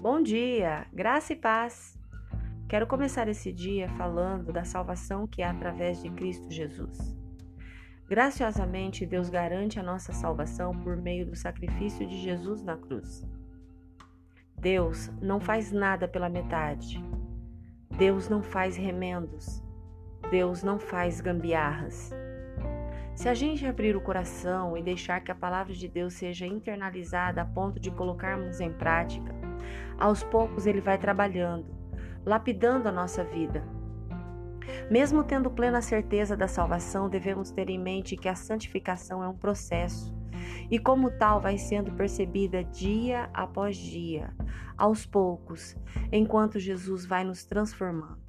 Bom dia, graça e paz. Quero começar esse dia falando da salvação que é através de Cristo Jesus. Graciosamente, Deus garante a nossa salvação por meio do sacrifício de Jesus na cruz. Deus não faz nada pela metade. Deus não faz remendos. Deus não faz gambiarras. Se a gente abrir o coração e deixar que a palavra de Deus seja internalizada a ponto de colocarmos em prática, aos poucos ele vai trabalhando, lapidando a nossa vida. Mesmo tendo plena certeza da salvação, devemos ter em mente que a santificação é um processo e, como tal, vai sendo percebida dia após dia, aos poucos, enquanto Jesus vai nos transformando.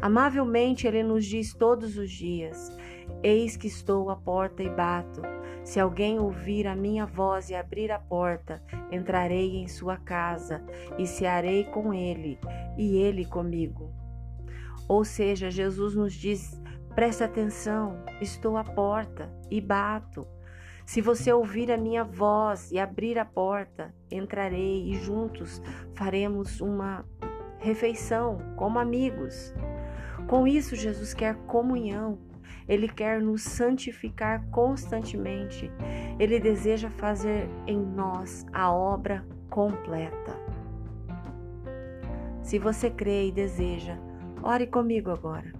Amavelmente ele nos diz todos os dias: Eis que estou à porta e bato. Se alguém ouvir a minha voz e abrir a porta, entrarei em sua casa e cearei com ele, e ele comigo. Ou seja, Jesus nos diz: preste atenção, estou à porta e bato. Se você ouvir a minha voz e abrir a porta, entrarei e juntos faremos uma refeição como amigos. Com isso, Jesus quer comunhão, ele quer nos santificar constantemente. Ele deseja fazer em nós a obra completa. Se você crê e deseja, ore comigo agora.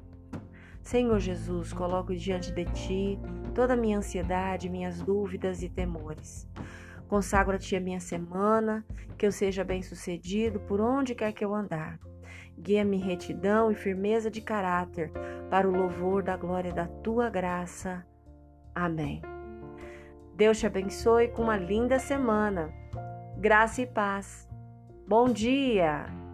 Senhor Jesus, coloco diante de ti toda a minha ansiedade, minhas dúvidas e temores. Consagro a minha semana, que eu seja bem-sucedido por onde quer que eu andar. Guia-me retidão e firmeza de caráter, para o louvor da glória da tua graça. Amém. Deus te abençoe com uma linda semana. Graça e paz. Bom dia!